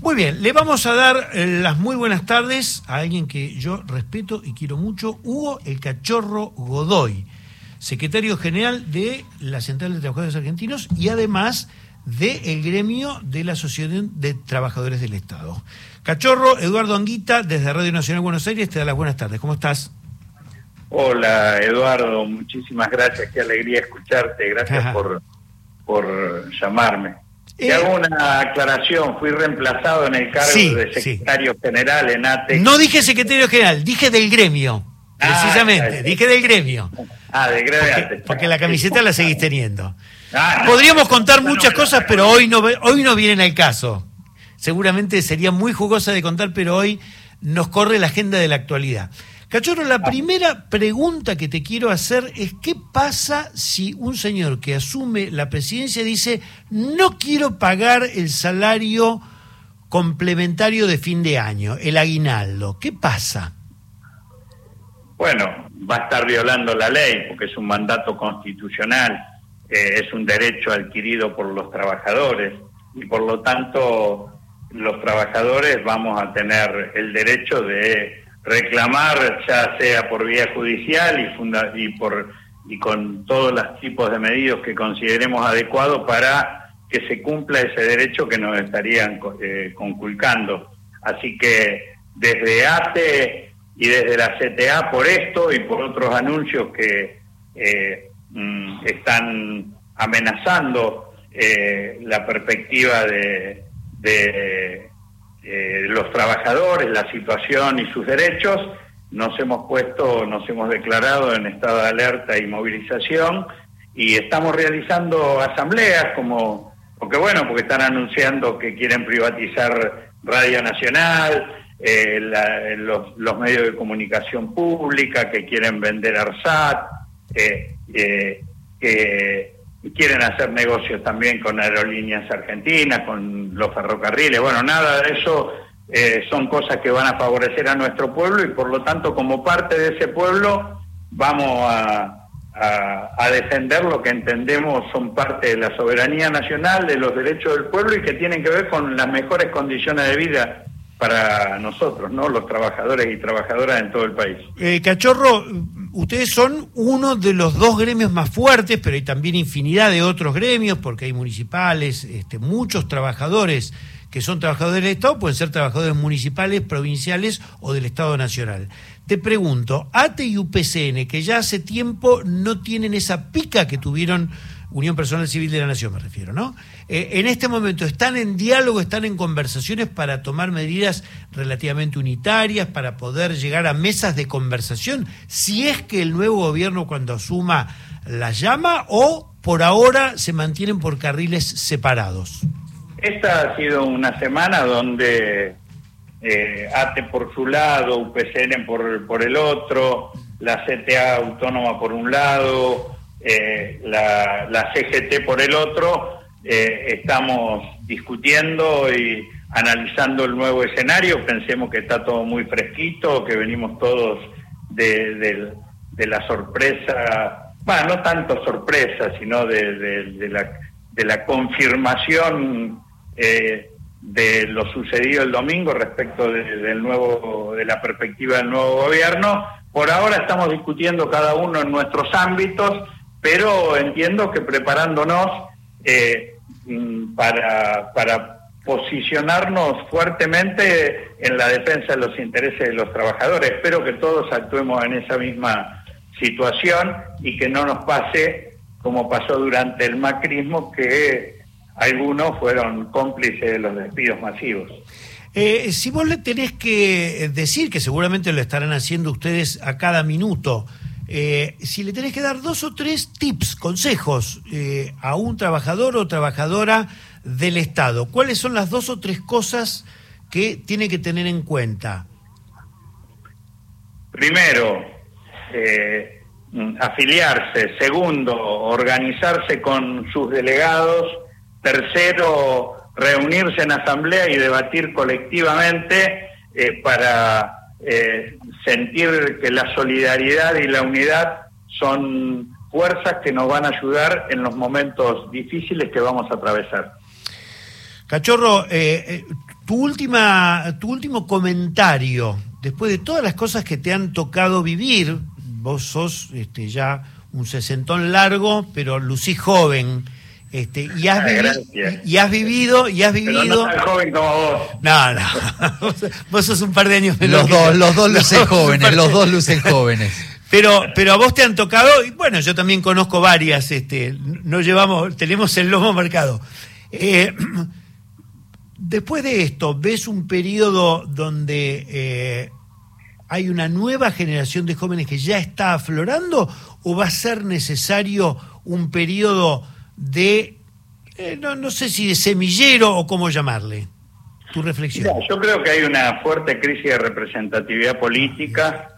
Muy bien, le vamos a dar eh, las muy buenas tardes a alguien que yo respeto y quiero mucho, Hugo el Cachorro Godoy, secretario general de la Central de Trabajadores Argentinos y además del gremio de la Asociación de Trabajadores del Estado. Cachorro, Eduardo Anguita, desde Radio Nacional Buenos Aires, te da las buenas tardes. ¿Cómo estás? Hola, Eduardo, muchísimas gracias, qué alegría escucharte, gracias por, por llamarme. Te eh, hago una aclaración, fui reemplazado en el cargo de secretario general en ATE. No dije secretario general, dije del gremio, ah, precisamente, dije del gremio. Ah, del gremio. Porque, la camiseta la seguís teniendo. Ah, Podríamos contar muchas cosas, pero hoy no, hoy no vienen al caso. Seguramente sería muy jugosa de contar, pero hoy nos corre la agenda de la actualidad. Cachorro, la primera pregunta que te quiero hacer es qué pasa si un señor que asume la presidencia dice no quiero pagar el salario complementario de fin de año, el aguinaldo. ¿Qué pasa? Bueno, va a estar violando la ley porque es un mandato constitucional, eh, es un derecho adquirido por los trabajadores y por lo tanto los trabajadores vamos a tener el derecho de reclamar, ya sea por vía judicial y, funda y, por, y con todos los tipos de medios que consideremos adecuados para que se cumpla ese derecho que nos estarían eh, conculcando. Así que desde ATE y desde la CTA por esto y por otros anuncios que eh, mm, están amenazando eh, la perspectiva de, de eh, los trabajadores, la situación y sus derechos, nos hemos puesto, nos hemos declarado en estado de alerta y movilización y estamos realizando asambleas como, porque bueno, porque están anunciando que quieren privatizar Radio Nacional, eh, los, medios de comunicación pública, que quieren vender ARSAT, eh, que quieren hacer negocios también con aerolíneas argentinas, con los ferrocarriles. Bueno, nada de eso eh, son cosas que van a favorecer a nuestro pueblo y por lo tanto como parte de ese pueblo vamos a, a, defender lo que entendemos son parte de la soberanía nacional, de los derechos del pueblo y que tienen que ver con las mejores condiciones de vida para nosotros, ¿no? Los trabajadores y trabajadoras en todo el país. Eh, Cachorro, ustedes son uno de los dos gremios más fuertes, pero hay también infinidad de otros gremios, porque hay municipales, este, muchos trabajadores que son trabajadores del Estado, pueden ser trabajadores municipales, provinciales o del Estado Nacional. Te pregunto, ATE y UPCN, que ya hace tiempo no tienen esa pica que tuvieron Unión Personal Civil de la Nación, me refiero, ¿no? Eh, en este momento están en diálogo, están en conversaciones para tomar medidas relativamente unitarias, para poder llegar a mesas de conversación, si es que el nuevo gobierno cuando asuma la llama o por ahora se mantienen por carriles separados. Esta ha sido una semana donde eh, ATE por su lado, UPCN por, por el otro, la CTA autónoma por un lado, eh, la, CGT por el otro, eh, estamos discutiendo y analizando el nuevo escenario, pensemos que está todo muy fresquito, que venimos todos de, la sorpresa, bueno, no tanto sorpresa, sino de, la, de la confirmación eh, de lo sucedido el domingo respecto del nuevo, de la perspectiva del nuevo gobierno. Por ahora estamos discutiendo cada uno en nuestros ámbitos pero entiendo que preparándonos eh, mm, para, para posicionarnos fuertemente en la defensa de los intereses de los trabajadores. Espero que todos actuemos en esa misma situación y que no nos pase como pasó durante el macrismo, que algunos fueron cómplices de los despidos masivos. Eh, si vos le tenés que decir, que seguramente lo estarán haciendo ustedes a cada minuto, eh, si le tenés que dar dos o tres tips, consejos eh, a un trabajador o trabajadora del Estado, ¿cuáles son las dos o tres cosas que tiene que tener en cuenta? Primero, eh, afiliarse. Segundo, organizarse con sus delegados. Tercero, reunirse en asamblea y debatir colectivamente para eh, sentir que la solidaridad y la unidad son fuerzas que nos van a ayudar en los momentos difíciles que vamos a atravesar. Cachorro, eh, eh, tu última, tu último comentario, después de todas las cosas que te han tocado vivir, vos sos este, ya un sesentón largo, pero lucís joven. Este, y, has y, has vivido, y has vivido. no tan joven como vos. No, no. vos, sos un par de años Los dos, los dos lucen jóvenes, los dos lucen jóvenes. Pero, pero a vos te han tocado, y bueno, yo también conozco varias, este, no llevamos, tenemos el lomo marcado. Eh, después de esto, ¿ves un periodo donde eh, hay una nueva generación de jóvenes que ya está aflorando o va a ser necesario un periodo de, eh, no, no, sé si de semillero o cómo llamarle? Tu reflexión. yo creo que hay una fuerte crisis de representatividad política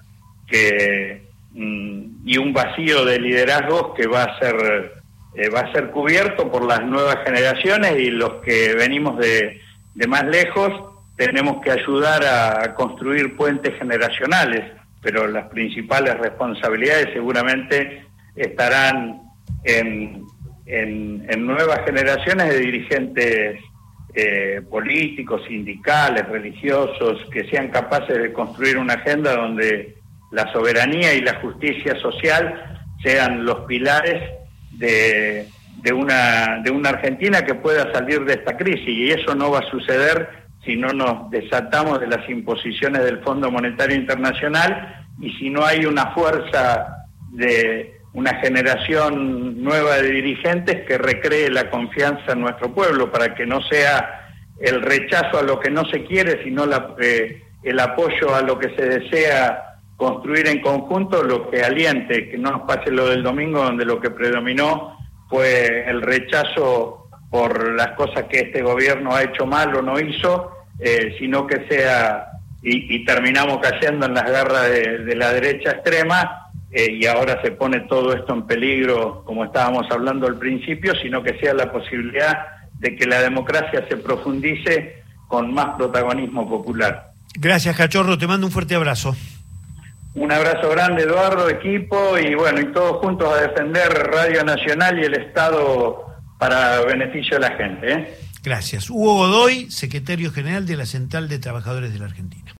que Mm, y un vacío de liderazgos que va a ser eh, va a ser cubierto por las nuevas generaciones y los que venimos de, de más lejos tenemos que ayudar a construir puentes generacionales, pero las principales responsabilidades seguramente estarán en, en, nuevas generaciones de dirigentes eh, políticos, sindicales, religiosos, que sean capaces de construir una agenda donde la soberanía y la justicia social sean los pilares de, de, una, de una Argentina que pueda salir de esta crisis. Y eso no va a suceder si no nos desatamos de las imposiciones del Fondo Monetario Internacional y si no hay una fuerza de una generación nueva de dirigentes que recree la confianza en nuestro pueblo para que no sea el rechazo a lo que no se quiere, sino eh, el apoyo a lo que se desea construir en conjunto lo que aliente, que no nos pase lo del domingo donde lo que predominó fue el rechazo por las cosas que este gobierno ha hecho mal o no hizo, eh, sino que sea, y, terminamos cayendo en las garras de, la derecha extrema, eh, y ahora se pone todo esto en peligro, como estábamos hablando al principio, sino que sea la posibilidad de que la democracia se profundice con más protagonismo popular. Gracias, Cachorro, te mando un fuerte abrazo. Un abrazo grande, Eduardo, equipo, y bueno, y todos juntos a defender Radio Nacional y el Estado para beneficio de la gente. ¿eh? Gracias. Hugo Godoy, secretario general de la Central de Trabajadores de la Argentina.